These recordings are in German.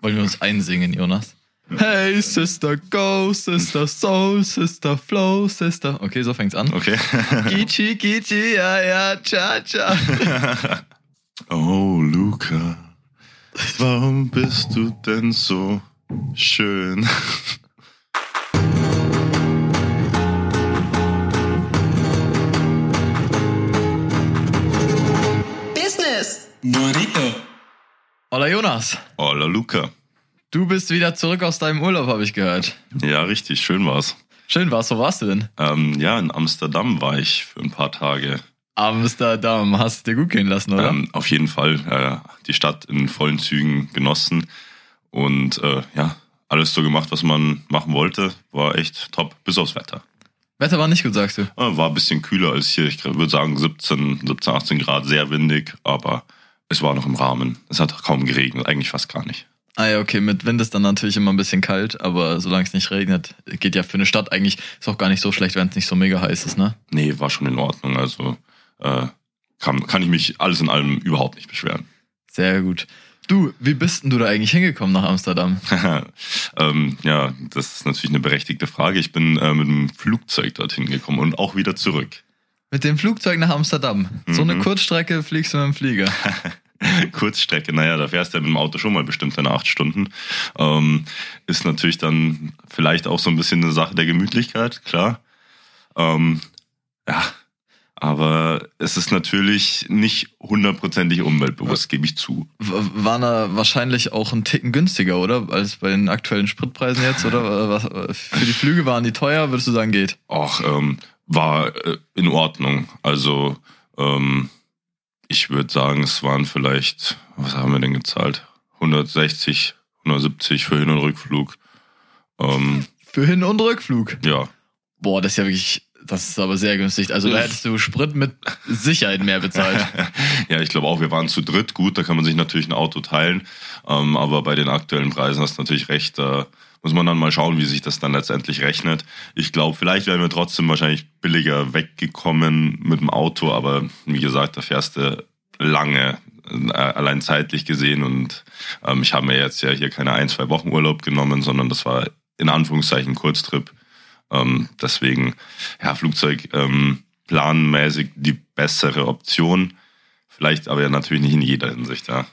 Wollen wir uns einsingen, Jonas? Hey, Sister Go, Sister Soul, Sister Flow, Sister. Okay, so fängt's an. Okay. Gichi, Gichi, ja, ja, cha, cha. oh, Luca, warum bist du denn so schön? Hola, Jonas. Hola, Luca. Du bist wieder zurück aus deinem Urlaub, habe ich gehört. Ja, richtig, schön war's. Schön war's. Wo warst du denn? Ähm, ja, in Amsterdam war ich für ein paar Tage. Amsterdam. Hast du dir gut gehen lassen, oder? Ähm, auf jeden Fall äh, die Stadt in vollen Zügen genossen und äh, ja, alles so gemacht, was man machen wollte. War echt top, bis aufs Wetter. Wetter war nicht gut, sagst du? Äh, war ein bisschen kühler als hier. Ich würde sagen 17, 17, 18 Grad, sehr windig, aber es war noch im Rahmen. Es hat kaum geregnet, eigentlich fast gar nicht. Ah ja, okay, mit Wind ist dann natürlich immer ein bisschen kalt, aber solange es nicht regnet, geht ja für eine Stadt eigentlich, ist auch gar nicht so schlecht, wenn es nicht so mega heiß ist, ne? Nee, war schon in Ordnung. Also äh, kann, kann ich mich alles in allem überhaupt nicht beschweren. Sehr gut. Du, wie bist denn du da eigentlich hingekommen nach Amsterdam? ähm, ja, das ist natürlich eine berechtigte Frage. Ich bin äh, mit dem Flugzeug dorthin gekommen und auch wieder zurück. Mit dem Flugzeug nach Amsterdam. So eine Mhm. Kurzstrecke fliegst du mit dem Flieger. Kurzstrecke, naja, da fährst du ja mit dem Auto schon mal bestimmt deine acht Stunden. Ähm, ist natürlich dann vielleicht auch so ein bisschen eine Sache der Gemütlichkeit, klar. Ähm, ja, aber es ist natürlich nicht hundertprozentig umweltbewusst, gebe ich zu. W- Waren da wahrscheinlich auch ein Ticken günstiger, oder? Als bei den aktuellen Spritpreisen jetzt, oder? Was, für die Flüge waren die teuer, würdest du sagen, geht? Auch ähm, war äh, in Ordnung. Also ähm, ich würde sagen, es waren vielleicht, was haben wir denn gezahlt? 160, 170 für Hin- und Rückflug. Ähm, Für Hin- und Rückflug. ja, Boah, das ist ja wirklich, das ist aber sehr günstig. Also da hättest du Sprit mit Sicherheit mehr bezahlt. ja, ich glaube auch, wir waren zu dritt. Gut, da kann man sich natürlich ein Auto teilen. Ähm, aber bei den aktuellen Preisen hast du natürlich recht. Da muss man dann mal schauen, wie sich das dann letztendlich rechnet. Ich glaube, vielleicht wären wir trotzdem wahrscheinlich billiger weggekommen mit dem Auto. Aber wie gesagt, da fährst du lange, äh, allein zeitlich gesehen. Und ähm, ich habe mir jetzt ja hier keine ein, zwei Wochen Urlaub genommen, sondern das war in Anführungszeichen Kurztrip. Ähm, deswegen, ja, Flugzeug ähm, planmäßig die bessere Option. Vielleicht aber ja natürlich nicht in jeder Hinsicht, ja.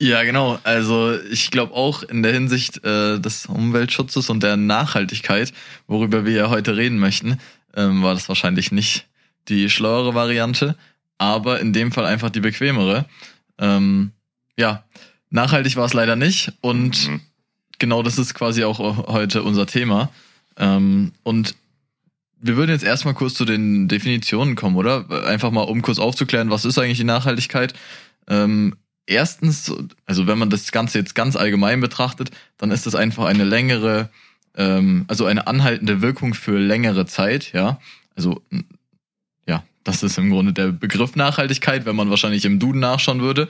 Ja, genau. Also ich glaube auch in der Hinsicht äh, des Umweltschutzes und der Nachhaltigkeit, worüber wir ja heute reden möchten, ähm, war das wahrscheinlich nicht die schlauere Variante, aber in dem Fall einfach die bequemere. Ähm, ja, nachhaltig war es leider nicht und Mhm. genau das ist quasi auch heute unser Thema. Ähm, und wir würden jetzt erstmal kurz zu den Definitionen kommen, oder? Einfach mal, um kurz aufzuklären, was ist eigentlich die Nachhaltigkeit? Ähm, erstens, also wenn man das Ganze jetzt ganz allgemein betrachtet, dann ist das einfach eine längere, ähm, also eine anhaltende Wirkung für längere Zeit, ja. Also, ja, das ist im Grunde der Begriff Nachhaltigkeit, wenn man wahrscheinlich im Duden nachschauen würde.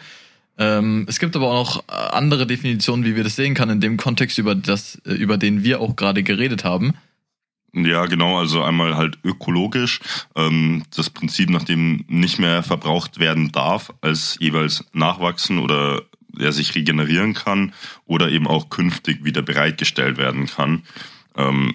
Ähm, es gibt aber auch noch äh, andere Definitionen, wie wir das sehen kann, in dem Kontext, über, das, äh, über den wir auch gerade geredet haben. Ja, genau, also einmal halt ökologisch, ähm, das Prinzip, nach dem nicht mehr verbraucht werden darf, als jeweils nachwachsen oder er sich regenerieren kann oder eben auch künftig wieder bereitgestellt werden kann. Ähm,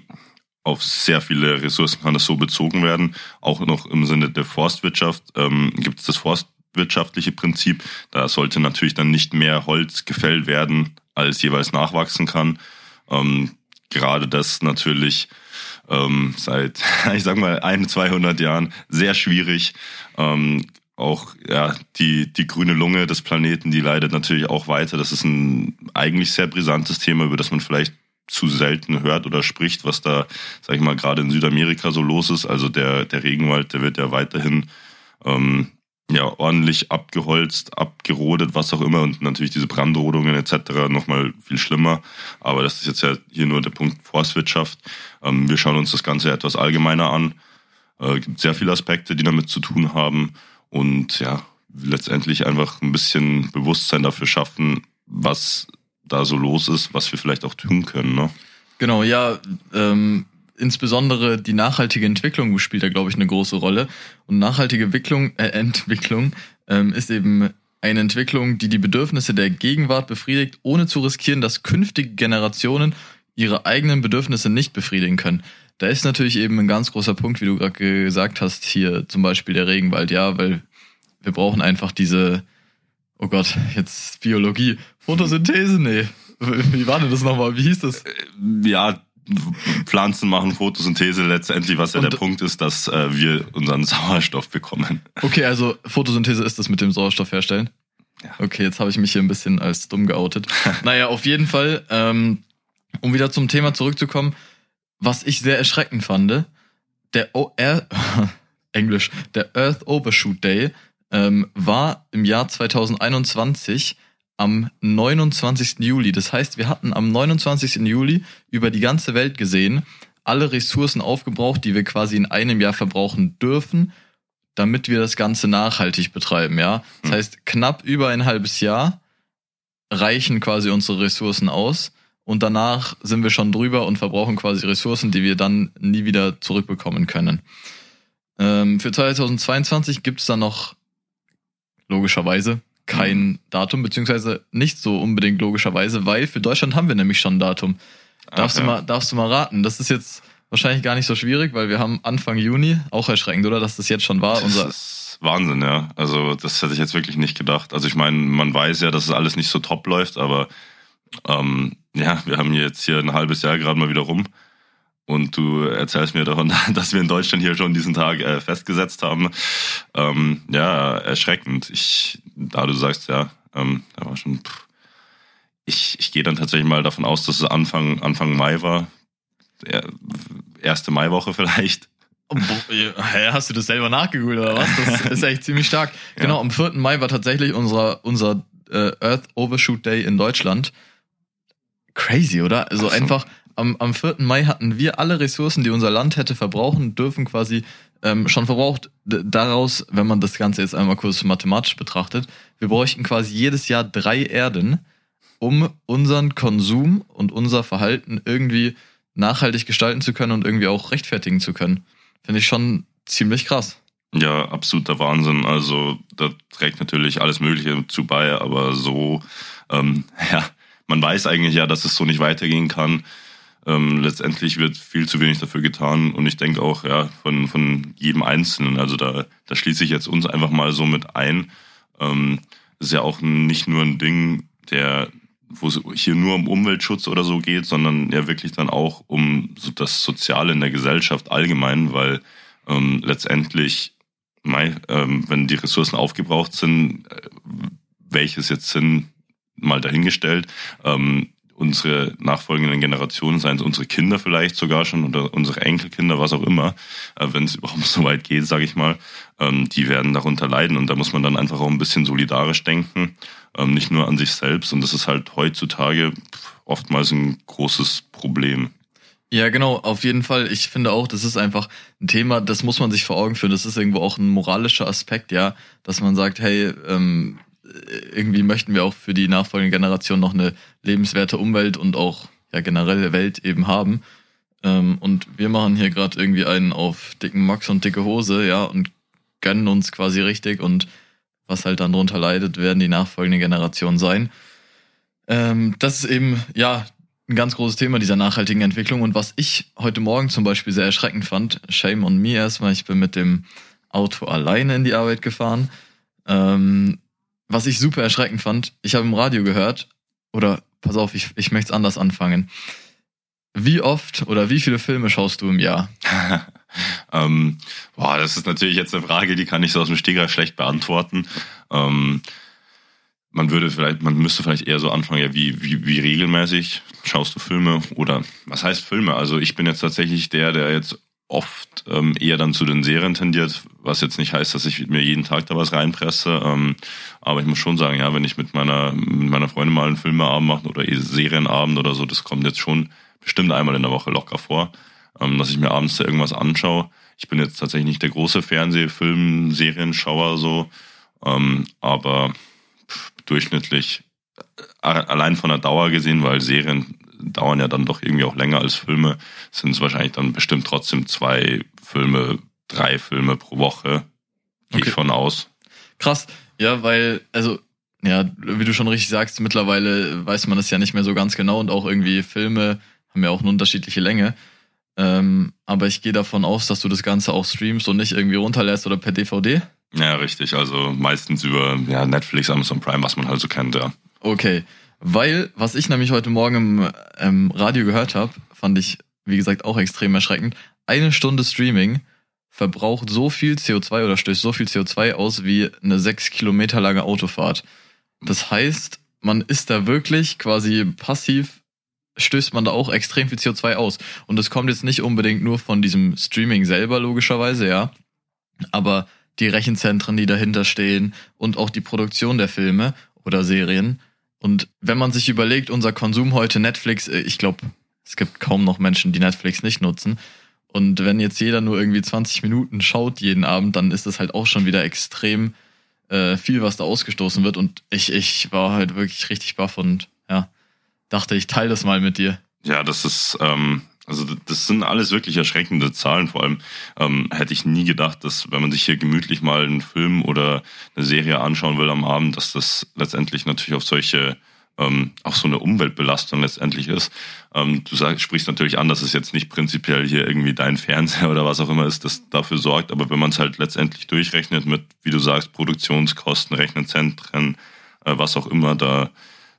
auf sehr viele Ressourcen kann das so bezogen werden. Auch noch im Sinne der Forstwirtschaft ähm, gibt es das forstwirtschaftliche Prinzip. Da sollte natürlich dann nicht mehr Holz gefällt werden, als jeweils nachwachsen kann. Ähm, gerade das natürlich ähm, seit, ich sag mal, ein, 200 Jahren sehr schwierig. Ähm, auch ja, die, die grüne Lunge des Planeten, die leidet natürlich auch weiter. Das ist ein eigentlich sehr brisantes Thema, über das man vielleicht zu selten hört oder spricht, was da, sag ich mal, gerade in Südamerika so los ist. Also der, der Regenwald, der wird ja weiterhin ähm, ja, ordentlich abgeholzt, abgerodet, was auch immer. Und natürlich diese Brandrodungen etc. nochmal viel schlimmer. Aber das ist jetzt ja hier nur der Punkt Forstwirtschaft. Ähm, wir schauen uns das Ganze etwas allgemeiner an. Äh, gibt sehr viele Aspekte, die damit zu tun haben. Und ja, letztendlich einfach ein bisschen Bewusstsein dafür schaffen, was da so los ist, was wir vielleicht auch tun können. Ne? Genau, ja, ähm, insbesondere die nachhaltige Entwicklung spielt da, glaube ich, eine große Rolle. Und nachhaltige Entwicklung, äh, Entwicklung ähm, ist eben eine Entwicklung, die die Bedürfnisse der Gegenwart befriedigt, ohne zu riskieren, dass künftige Generationen ihre eigenen Bedürfnisse nicht befriedigen können. Da ist natürlich eben ein ganz großer Punkt, wie du gerade gesagt hast, hier zum Beispiel der Regenwald, ja, weil wir brauchen einfach diese, oh Gott, jetzt Biologie, Photosynthese, nee. Wie war denn das nochmal? Wie hieß das? Ja, Pflanzen machen Photosynthese letztendlich, was ja Und der Punkt ist, dass äh, wir unseren Sauerstoff bekommen. Okay, also Photosynthese ist das mit dem Sauerstoff herstellen? Ja. Okay, jetzt habe ich mich hier ein bisschen als dumm geoutet. naja, auf jeden Fall, ähm, um wieder zum Thema zurückzukommen, was ich sehr erschreckend fand, der o er Englisch, der Earth Overshoot Day ähm, war im Jahr 2021 am 29. Juli. Das heißt, wir hatten am 29. Juli über die ganze Welt gesehen alle Ressourcen aufgebraucht, die wir quasi in einem Jahr verbrauchen dürfen, damit wir das Ganze nachhaltig betreiben, ja. Das hm. heißt, knapp über ein halbes Jahr reichen quasi unsere Ressourcen aus und danach sind wir schon drüber und verbrauchen quasi Ressourcen, die wir dann nie wieder zurückbekommen können. Ähm, für 2022 gibt es dann noch logischerweise kein mhm. Datum, beziehungsweise nicht so unbedingt logischerweise, weil für Deutschland haben wir nämlich schon ein Datum. Darfst, Ach, du, mal, darfst du mal raten? Das ist jetzt wahrscheinlich gar nicht so schwierig, weil wir haben Anfang Juni, auch erschreckend, oder? Dass das jetzt schon war. Das ist Wahnsinn, ja. Also das hätte ich jetzt wirklich nicht gedacht. Also ich meine, man weiß ja, dass es alles nicht so top läuft, aber ähm, ja, wir haben jetzt hier ein halbes Jahr gerade mal wieder rum. Und du erzählst mir davon, dass wir in Deutschland hier schon diesen Tag äh, festgesetzt haben. Ähm, ja, erschreckend. Ich, da du sagst, ja, ähm, da war schon. Pff. Ich, ich gehe dann tatsächlich mal davon aus, dass es Anfang, Anfang Mai war. Erste Maiwoche vielleicht. Hast du das selber nachgegoogelt oder was? Das ist echt ziemlich stark. Ja. Genau, am 4. Mai war tatsächlich unser, unser äh, Earth Overshoot Day in Deutschland. Crazy, oder? Also so. einfach am, am 4. Mai hatten wir alle Ressourcen, die unser Land hätte verbrauchen dürfen, quasi ähm, schon verbraucht. D daraus, wenn man das Ganze jetzt einmal kurz mathematisch betrachtet, wir bräuchten quasi jedes Jahr drei Erden, um unseren Konsum und unser Verhalten irgendwie nachhaltig gestalten zu können und irgendwie auch rechtfertigen zu können. Finde ich schon ziemlich krass. Ja, absoluter Wahnsinn. Also da trägt natürlich alles Mögliche zu bei, aber so, ähm, ja, man weiß eigentlich ja, dass es so nicht weitergehen kann. Ähm, letztendlich wird viel zu wenig dafür getan und ich denke auch ja von, von jedem Einzelnen. Also da, da schließe ich jetzt uns einfach mal so mit ein. Ähm, ist ja auch nicht nur ein Ding, der wo es hier nur um Umweltschutz oder so geht, sondern ja wirklich dann auch um so das Soziale in der Gesellschaft allgemein, weil ähm, letztendlich, mei, ähm, wenn die Ressourcen aufgebraucht sind, äh, welches jetzt sind, mal dahingestellt, ähm, unsere nachfolgenden Generationen, seien es unsere Kinder vielleicht sogar schon oder unsere Enkelkinder, was auch immer, äh, wenn es überhaupt so weit geht, sage ich mal, ähm, die werden darunter leiden und da muss man dann einfach auch ein bisschen solidarisch denken, ähm, nicht nur an sich selbst und das ist halt heutzutage oftmals ein großes Problem. Ja, genau, auf jeden Fall. Ich finde auch, das ist einfach ein Thema, das muss man sich vor Augen führen. Das ist irgendwo auch ein moralischer Aspekt, ja, dass man sagt, hey, ähm, irgendwie möchten wir auch für die nachfolgende Generation noch eine lebenswerte Umwelt und auch ja generelle Welt eben haben. Ähm, und wir machen hier gerade irgendwie einen auf dicken Max und dicke Hose, ja, und gönnen uns quasi richtig und was halt dann drunter leidet, werden die nachfolgende Generation sein. Ähm, das ist eben, ja, ein ganz großes Thema dieser nachhaltigen Entwicklung. Und was ich heute Morgen zum Beispiel sehr erschreckend fand, shame on me erstmal, ich bin mit dem Auto alleine in die Arbeit gefahren. Ähm, was ich super erschreckend fand, ich habe im Radio gehört, oder pass auf, ich, ich möchte es anders anfangen. Wie oft oder wie viele Filme schaust du im Jahr? ähm, boah, das ist natürlich jetzt eine Frage, die kann ich so aus dem Steger schlecht beantworten. Ähm, man würde vielleicht, man müsste vielleicht eher so anfangen, ja, wie, wie, wie regelmäßig schaust du Filme oder was heißt Filme? Also ich bin jetzt tatsächlich der, der jetzt oft ähm, eher dann zu den Serien tendiert, was jetzt nicht heißt, dass ich mir jeden Tag da was reinpresse. Ähm, aber ich muss schon sagen, ja, wenn ich mit meiner, mit meiner Freundin mal einen Filmeabend mache oder eh Serienabend oder so, das kommt jetzt schon bestimmt einmal in der Woche locker vor, ähm, dass ich mir abends da irgendwas anschaue. Ich bin jetzt tatsächlich nicht der große Fernsehfilm, Serienschauer so, ähm, aber pff, durchschnittlich äh, allein von der Dauer gesehen, weil Serien dauern ja dann doch irgendwie auch länger als Filme, sind es wahrscheinlich dann bestimmt trotzdem zwei Filme, drei Filme pro Woche. Gehe okay. ich von aus. Krass. Ja, weil, also ja, wie du schon richtig sagst, mittlerweile weiß man das ja nicht mehr so ganz genau und auch irgendwie Filme haben ja auch eine unterschiedliche Länge. Ähm, aber ich gehe davon aus, dass du das Ganze auch streamst und nicht irgendwie runterlässt oder per DVD. Ja, richtig. Also meistens über ja, Netflix, Amazon Prime, was man halt so kennt, ja. Okay. Weil, was ich nämlich heute Morgen im ähm, Radio gehört habe, fand ich, wie gesagt, auch extrem erschreckend. Eine Stunde Streaming verbraucht so viel CO2 oder stößt so viel CO2 aus wie eine sechs Kilometer lange Autofahrt. Das heißt, man ist da wirklich quasi passiv, stößt man da auch extrem viel CO2 aus. Und das kommt jetzt nicht unbedingt nur von diesem Streaming selber, logischerweise, ja. Aber die Rechenzentren, die dahinter stehen und auch die Produktion der Filme oder Serien. Und wenn man sich überlegt, unser Konsum heute Netflix, äh, ich glaube, es gibt kaum noch Menschen, die Netflix nicht nutzen. Und wenn jetzt jeder nur irgendwie 20 Minuten schaut jeden Abend, dann ist das halt auch schon wieder extrem äh, viel, was da ausgestoßen wird. Und ich, ich war halt wirklich richtig baff und ja, dachte, ich teile das mal mit dir. Ja, das ist, ähm, also das sind alles wirklich erschreckende Zahlen. Vor allem ähm, hätte ich nie gedacht, dass wenn man sich hier gemütlich mal einen Film oder eine Serie anschauen will am Abend, dass das letztendlich natürlich auf solche ähm, auch so eine Umweltbelastung letztendlich ist. Ähm, du sagst, sprichst natürlich an, dass es jetzt nicht prinzipiell hier irgendwie dein Fernseher oder was auch immer ist, das dafür sorgt, aber wenn man es halt letztendlich durchrechnet mit, wie du sagst, Produktionskosten, Rechenzentren, äh, was auch immer, da,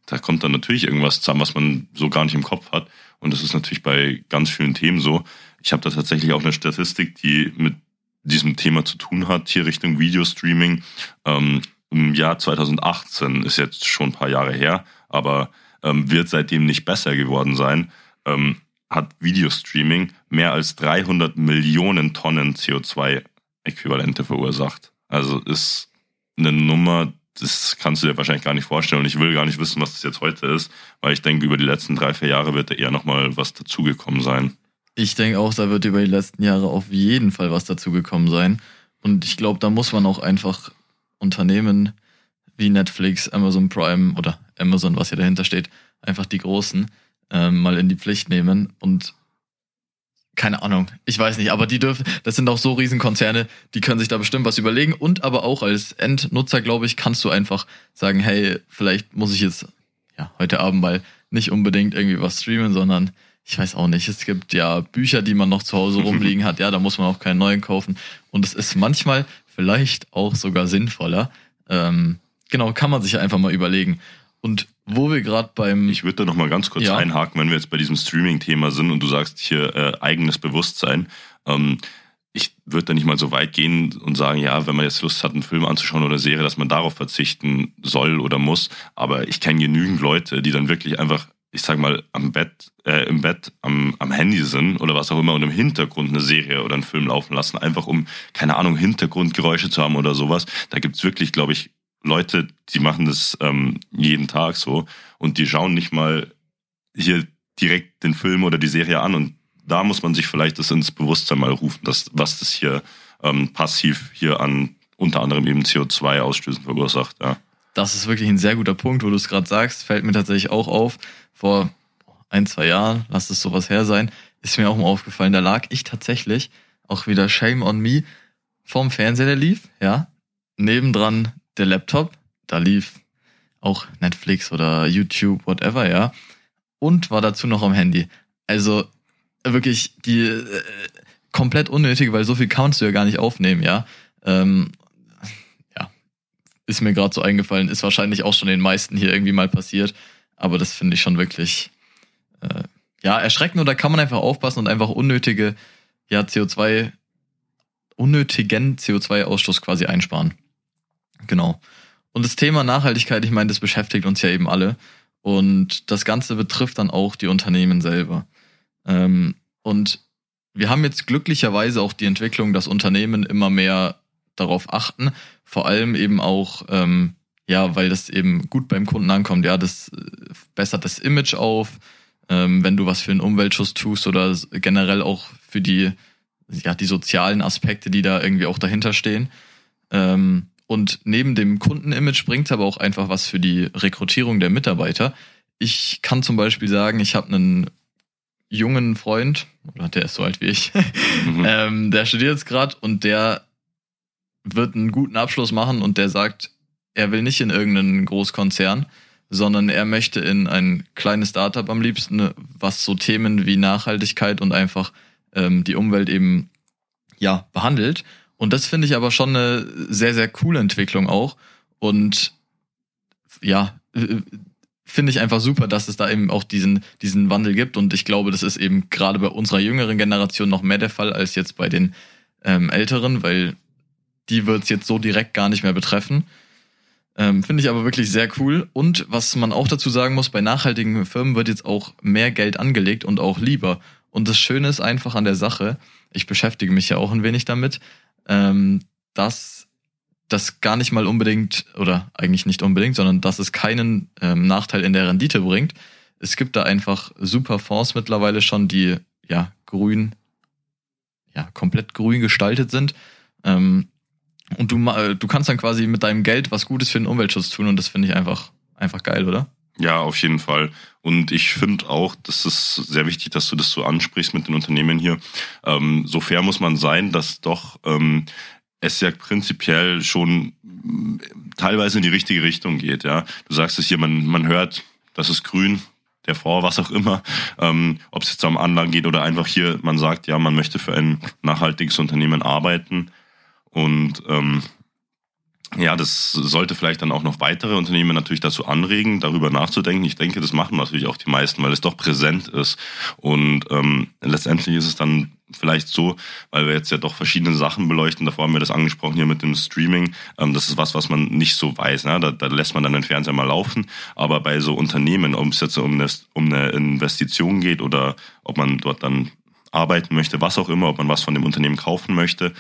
da kommt dann natürlich irgendwas zusammen, was man so gar nicht im Kopf hat. Und das ist natürlich bei ganz vielen Themen so. Ich habe da tatsächlich auch eine Statistik, die mit diesem Thema zu tun hat, hier Richtung Videostreaming. Ähm, Im Jahr 2018 ist jetzt schon ein paar Jahre her, aber ähm, wird seitdem nicht besser geworden sein, ähm, hat Videostreaming mehr als 300 Millionen Tonnen CO2-Äquivalente verursacht. Also ist eine Nummer, das kannst du dir wahrscheinlich gar nicht vorstellen. Und ich will gar nicht wissen, was das jetzt heute ist, weil ich denke, über die letzten drei, vier Jahre wird da eher nochmal was dazugekommen sein. Ich denke auch, da wird über die letzten Jahre auf jeden Fall was dazugekommen sein. Und ich glaube, da muss man auch einfach Unternehmen wie Netflix, Amazon Prime oder Amazon, was hier dahinter steht, einfach die Großen ähm, mal in die Pflicht nehmen und keine Ahnung, ich weiß nicht, aber die dürfen, das sind auch so Riesenkonzerne, die können sich da bestimmt was überlegen. Und aber auch als Endnutzer, glaube ich, kannst du einfach sagen, hey, vielleicht muss ich jetzt ja heute Abend mal nicht unbedingt irgendwie was streamen, sondern ich weiß auch nicht, es gibt ja Bücher, die man noch zu Hause rumliegen hat, ja, da muss man auch keinen neuen kaufen. Und es ist manchmal vielleicht auch sogar sinnvoller, ähm, Genau, kann man sich ja einfach mal überlegen. Und wo wir gerade beim. Ich würde da nochmal ganz kurz ja. einhaken, wenn wir jetzt bei diesem Streaming-Thema sind und du sagst hier äh, eigenes Bewusstsein. Ähm, ich würde da nicht mal so weit gehen und sagen, ja, wenn man jetzt Lust hat, einen Film anzuschauen oder eine Serie, dass man darauf verzichten soll oder muss. Aber ich kenne genügend Leute, die dann wirklich einfach, ich sag mal, am Bett, äh, im Bett am, am Handy sind oder was auch immer und im Hintergrund eine Serie oder einen Film laufen lassen, einfach um, keine Ahnung, Hintergrundgeräusche zu haben oder sowas. Da gibt's wirklich, glaube ich, Leute, die machen das ähm, jeden Tag so und die schauen nicht mal hier direkt den Film oder die Serie an und da muss man sich vielleicht das ins Bewusstsein mal rufen, dass, was das hier ähm, passiv hier an unter anderem eben CO2-Ausstößen verursacht. Ja. Das ist wirklich ein sehr guter Punkt, wo du es gerade sagst, fällt mir tatsächlich auch auf. Vor ein, zwei Jahren, lass es sowas her sein, ist mir auch mal aufgefallen, da lag ich tatsächlich, auch wieder Shame on Me, vorm Fernseher, der lief, ja, nebendran der Laptop, da lief auch Netflix oder YouTube, whatever, ja. Und war dazu noch am Handy. Also wirklich die äh, komplett unnötig, weil so viel kannst du ja gar nicht aufnehmen, ja. Ähm, ja, ist mir gerade so eingefallen, ist wahrscheinlich auch schon den meisten hier irgendwie mal passiert. Aber das finde ich schon wirklich äh, ja erschreckend und da kann man einfach aufpassen und einfach unnötige ja CO2 unnötigen CO2-Ausstoß quasi einsparen. Genau. Und das Thema Nachhaltigkeit, ich meine, das beschäftigt uns ja eben alle. Und das Ganze betrifft dann auch die Unternehmen selber. Ähm, und wir haben jetzt glücklicherweise auch die Entwicklung, dass Unternehmen immer mehr darauf achten. Vor allem eben auch, ähm, ja, weil das eben gut beim Kunden ankommt. Ja, das äh, bessert das Image auf, ähm, wenn du was für den Umweltschutz tust oder generell auch für die, ja, die sozialen Aspekte, die da irgendwie auch dahinter stehen. Ähm, und neben dem Kundenimage bringt es aber auch einfach was für die Rekrutierung der Mitarbeiter. Ich kann zum Beispiel sagen, ich habe einen jungen Freund, oder der ist so alt wie ich, mhm. ähm, der studiert jetzt gerade und der wird einen guten Abschluss machen und der sagt, er will nicht in irgendeinen Großkonzern, sondern er möchte in ein kleines Startup am liebsten, was so Themen wie Nachhaltigkeit und einfach ähm, die Umwelt eben ja behandelt. Und das finde ich aber schon eine sehr, sehr coole Entwicklung auch. Und ja, finde ich einfach super, dass es da eben auch diesen, diesen Wandel gibt. Und ich glaube, das ist eben gerade bei unserer jüngeren Generation noch mehr der Fall als jetzt bei den ähm, Älteren, weil die wird es jetzt so direkt gar nicht mehr betreffen. Ähm, Finde ich aber wirklich sehr cool. Und was man auch dazu sagen muss, bei nachhaltigen Firmen wird jetzt auch mehr Geld angelegt und auch lieber. Und das Schöne ist einfach an der Sache, ich beschäftige mich ja auch ein wenig damit, ähm, dass das gar nicht mal unbedingt, oder eigentlich nicht unbedingt, sondern dass es keinen ähm, Nachteil in der Rendite bringt. Es gibt da einfach super Fonds mittlerweile schon, die ja grün, ja, komplett grün gestaltet sind. Ähm, und du, du kannst dann quasi mit deinem Geld was Gutes für den Umweltschutz tun und das finde ich einfach, einfach geil, oder? Ja, auf jeden Fall. Und ich finde auch, das ist sehr wichtig, dass du das so ansprichst mit den Unternehmen hier. Ähm, so fair muss man sein, dass doch ähm, es ja prinzipiell schon teilweise in die richtige Richtung geht. Ja, du sagst es hier, man man hört, das ist grün, der Fonds, was auch immer, ähm, ob es jetzt um Anlagen geht oder einfach hier, man sagt, ja, man möchte für ein nachhaltiges Unternehmen arbeiten und ähm, ja, das sollte vielleicht dann auch noch weitere Unternehmen natürlich dazu anregen, darüber nachzudenken. Ich denke, das machen natürlich auch die meisten, weil es doch präsent ist. Und ähm, letztendlich ist es dann vielleicht so, weil wir jetzt ja doch verschiedene Sachen beleuchten. Davor haben wir das angesprochen hier mit dem Streaming. Ähm, das ist was, was man nicht so weiß. Ne? Da, da lässt man dann den Fernseher mal laufen. Aber bei so Unternehmen, ob es jetzt um eine, um eine Investition geht oder ob man dort dann arbeiten möchte, was auch immer, ob man was von dem Unternehmen kaufen möchte,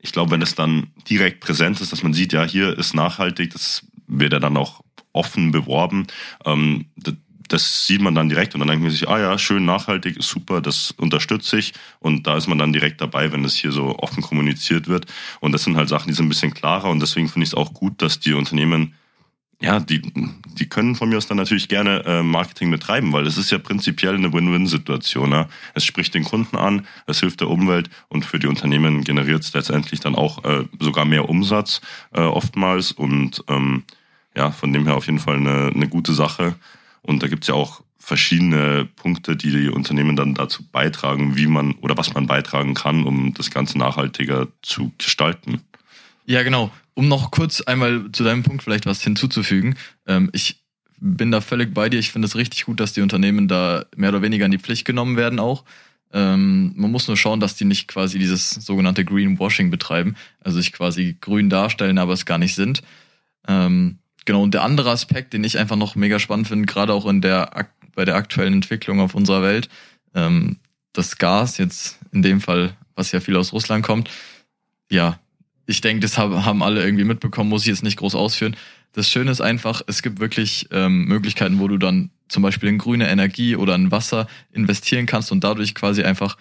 ich glaube, wenn es dann direkt präsent ist, dass man sieht, ja, hier ist nachhaltig, das wird ja dann auch offen beworben. Ähm, das, das sieht man dann direkt und dann denkt man sich, ah ja, schön nachhaltig, super, das unterstütze ich. Und da ist man dann direkt dabei, wenn das hier so offen kommuniziert wird. Und das sind halt Sachen, die sind ein bisschen klarer und deswegen finde ich es auch gut, dass die Unternehmen ja, die, die können von mir aus dann natürlich gerne äh, Marketing betreiben, weil es ist ja prinzipiell eine Win-Win-Situation. Ne? Es spricht den Kunden an, es hilft der Umwelt und für die Unternehmen generiert es letztendlich dann auch äh, sogar mehr Umsatz äh, oftmals. Und ähm, ja, von dem her auf jeden Fall eine, eine gute Sache. Und da gibt's ja auch verschiedene Punkte, die die Unternehmen dann dazu beitragen, wie man oder was man beitragen kann, um das Ganze nachhaltiger zu gestalten. Ja, genau. Um noch kurz einmal zu deinem Punkt vielleicht was hinzuzufügen. Ähm, ich bin da völlig bei dir. Ich finde es richtig gut, dass die Unternehmen da mehr oder weniger in die Pflicht genommen werden auch. Ähm, man muss nur schauen, dass die nicht quasi dieses sogenannte Greenwashing betreiben, also sich quasi grün darstellen, aber es gar nicht sind. Ähm, genau, und der andere Aspekt, den ich einfach noch mega spannend finde, gerade auch in der bei der aktuellen Entwicklung auf unserer Welt, ähm, das Gas, jetzt in dem Fall, was ja viel aus Russland kommt, ja, ich denke, das haben alle irgendwie mitbekommen, muss ich jetzt nicht groß ausführen. Das Schöne ist einfach, es gibt wirklich ähm, Möglichkeiten, wo du dann zum Beispiel in grüne Energie oder in Wasser investieren kannst und dadurch quasi einfach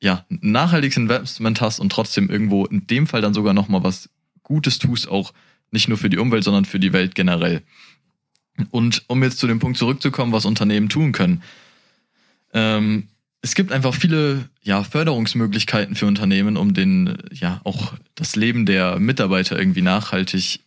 ja ein nachhaltiges Investment hast und trotzdem irgendwo in dem Fall dann sogar nochmal was Gutes tust, auch nicht nur für die Umwelt, sondern für die Welt generell. Und um jetzt zu dem Punkt zurückzukommen, was Unternehmen tun können. Ähm, es gibt einfach viele ja, Förderungsmöglichkeiten für Unternehmen, um den, ja, auch das Leben der Mitarbeiter irgendwie nachhaltig,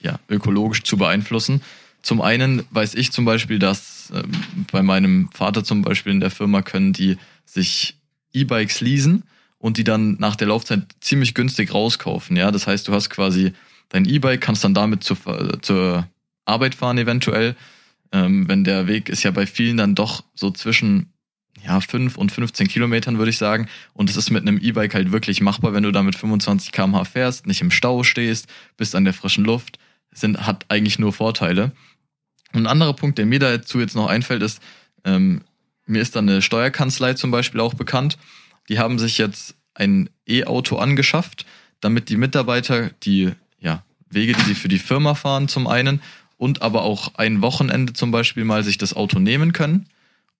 ja, ökologisch zu beeinflussen. Zum einen weiß ich zum Beispiel, dass äh, bei meinem Vater zum Beispiel in der Firma können die sich E-Bikes leasen und die dann nach der Laufzeit ziemlich günstig rauskaufen. Ja, das heißt, du hast quasi dein E-Bike, kannst dann damit zur, zur Arbeit fahren eventuell. Ähm, wenn der Weg ist ja bei vielen dann doch so zwischen ja, 5 und 15 Kilometern, würde ich sagen. Und es ist mit einem E-Bike halt wirklich machbar, wenn du da mit 25 km/h fährst, nicht im Stau stehst, bist an der frischen Luft, sind, hat eigentlich nur Vorteile. Ein anderer Punkt, der mir dazu jetzt noch einfällt, ist, ähm, mir ist da eine Steuerkanzlei zum Beispiel auch bekannt. Die haben sich jetzt ein E-Auto angeschafft, damit die Mitarbeiter die ja, Wege, die sie für die Firma fahren, zum einen und aber auch ein Wochenende zum Beispiel mal sich das Auto nehmen können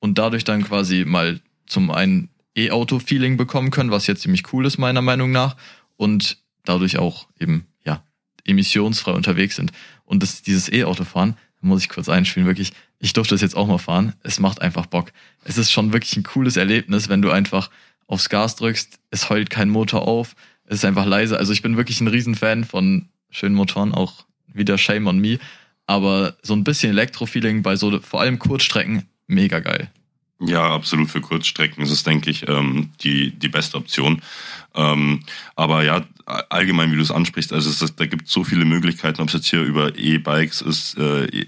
und dadurch dann quasi mal zum einen E-Auto-Feeling bekommen können, was jetzt ziemlich cool ist, meiner Meinung nach, und dadurch auch eben, ja, emissionsfrei unterwegs sind. Und das, dieses E-Auto-Fahren, muss ich kurz einspielen, wirklich, ich durfte das jetzt auch mal fahren. Es macht einfach Bock. Es ist schon wirklich ein cooles Erlebnis, wenn du einfach aufs Gas drückst, es heult kein Motor auf, es ist einfach leise. Also ich bin wirklich ein Riesenfan von schönen Motoren, auch wieder Shame on Me. Aber so ein bisschen Elektrofeeling bei so vor allem Kurzstrecken, mega geil. Ja, absolut. Für Kurzstrecken ist es, denke ich, ähm, die, die beste Option. Ähm, aber ja, allgemein, wie du es ansprichst, also es da gibt es so viele Möglichkeiten, ob es jetzt hier über E-Bikes ist, äh, e,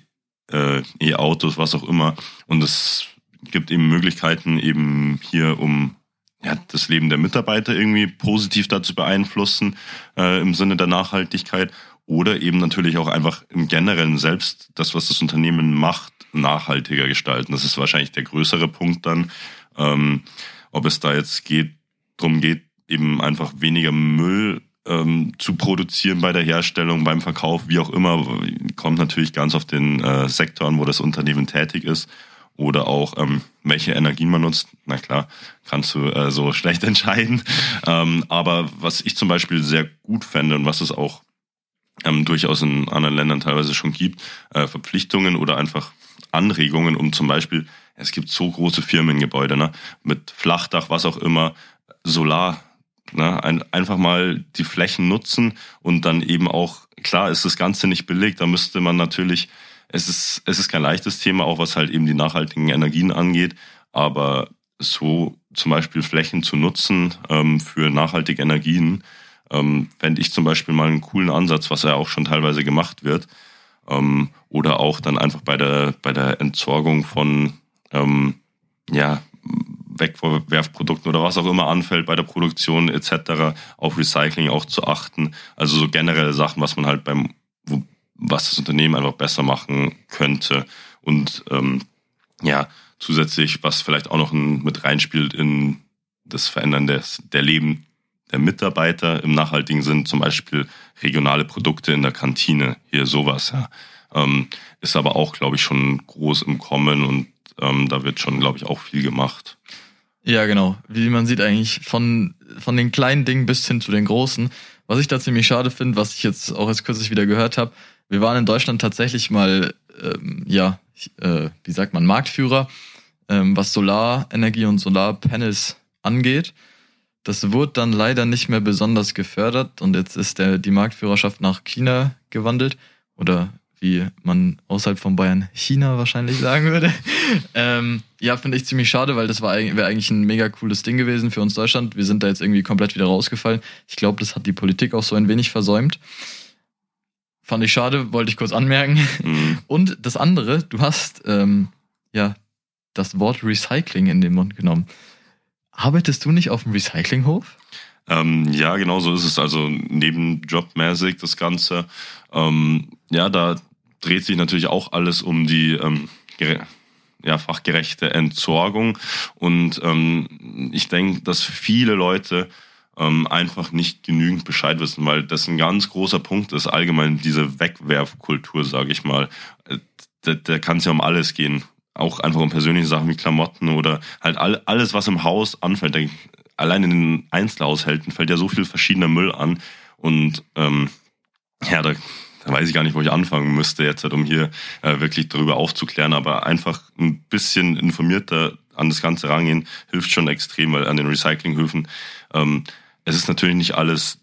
äh, E-Autos, was auch immer. Und es gibt eben Möglichkeiten, eben hier, um ja, das Leben der Mitarbeiter irgendwie positiv dazu beeinflussen, äh, im Sinne der Nachhaltigkeit. Oder eben natürlich auch einfach im Generellen selbst das, was das Unternehmen macht, nachhaltiger gestalten. Das ist wahrscheinlich der größere Punkt dann. Ähm, ob es da jetzt geht, drum geht, eben einfach weniger Müll ähm, zu produzieren bei der Herstellung, beim Verkauf, wie auch immer, kommt natürlich ganz auf den äh, Sektoren, wo das Unternehmen tätig ist oder auch ähm, welche Energien man nutzt. Na klar, kannst du äh, so schlecht entscheiden. Ähm, aber was ich zum Beispiel sehr gut fände und was es auch ähm, durchaus in anderen Ländern teilweise schon gibt, äh, Verpflichtungen oder einfach Anregungen, um zum Beispiel, es gibt so große Firmengebäude, ne, mit Flachdach, was auch immer, Solar, ne, ein, einfach mal die Flächen nutzen und dann eben auch, klar ist das Ganze nicht billig, da müsste man natürlich, es ist, es ist kein leichtes Thema, auch was halt eben die nachhaltigen Energien angeht, aber so zum Beispiel Flächen zu nutzen ähm, für nachhaltige Energien, ähm, fände ich zum Beispiel mal einen coolen Ansatz, was ja auch schon teilweise gemacht wird. Ähm, oder auch dann einfach bei der, bei der Entsorgung von ähm, ja, Wegwerfprodukten oder was auch immer anfällt bei der Produktion etc. auf Recycling auch zu achten. Also so generelle Sachen, was man halt beim, was das Unternehmen einfach besser machen könnte. Und ähm, ja, zusätzlich, was vielleicht auch noch mit reinspielt in das Verändern des, der Leben der Mitarbeiter im nachhaltigen Sinn, zum Beispiel regionale Produkte in der Kantine, hier sowas, ja. Ähm, ist aber auch, glaube ich, schon groß im Kommen und ähm, da wird schon, glaube ich, auch viel gemacht. Ja, genau. Wie man sieht eigentlich von, von den kleinen Dingen bis hin zu den großen. Was ich da ziemlich schade finde, was ich jetzt auch erst kürzlich wieder gehört habe, wir waren in Deutschland tatsächlich mal, ähm, ja, äh, wie sagt man, Marktführer, ähm, was Solarenergie und Solarpanels angeht. Das wurde dann leider nicht mehr besonders gefördert und jetzt ist der, die Marktführerschaft nach China gewandelt oder wie man außerhalb von Bayern China wahrscheinlich sagen würde. ähm, ja, finde ich ziemlich schade, weil das wäre eigentlich ein mega cooles Ding gewesen für uns Deutschland. Wir sind da jetzt irgendwie komplett wieder rausgefallen. Ich glaube, das hat die Politik auch so ein wenig versäumt. Fand ich schade, wollte ich kurz anmerken. Mhm. Und das andere, du hast ähm, ja das Wort Recycling in den Mund genommen. Arbeitest du nicht auf dem Recyclinghof? Ähm, ja, genau so ist es. Also nebenjobmäßig das Ganze. Ähm, ja, da dreht sich natürlich auch alles um die ähm, ja, fachgerechte Entsorgung. Und ähm, ich denke, dass viele Leute ähm, einfach nicht genügend Bescheid wissen, weil das ein ganz großer Punkt ist, allgemein diese Wegwerfkultur, sage ich mal. Äh, da, da kann es ja um alles gehen auch einfach um persönliche Sachen wie Klamotten oder halt all, alles, was im Haus anfällt. Allein in den Einzelhaushalten fällt ja so viel verschiedener Müll an. Und ähm, ja, da, da weiß ich gar nicht, wo ich anfangen müsste jetzt, halt, um hier äh, wirklich darüber aufzuklären. Aber einfach ein bisschen informierter an das Ganze rangehen, hilft schon extrem, weil an den Recyclinghöfen, ähm, es ist natürlich nicht alles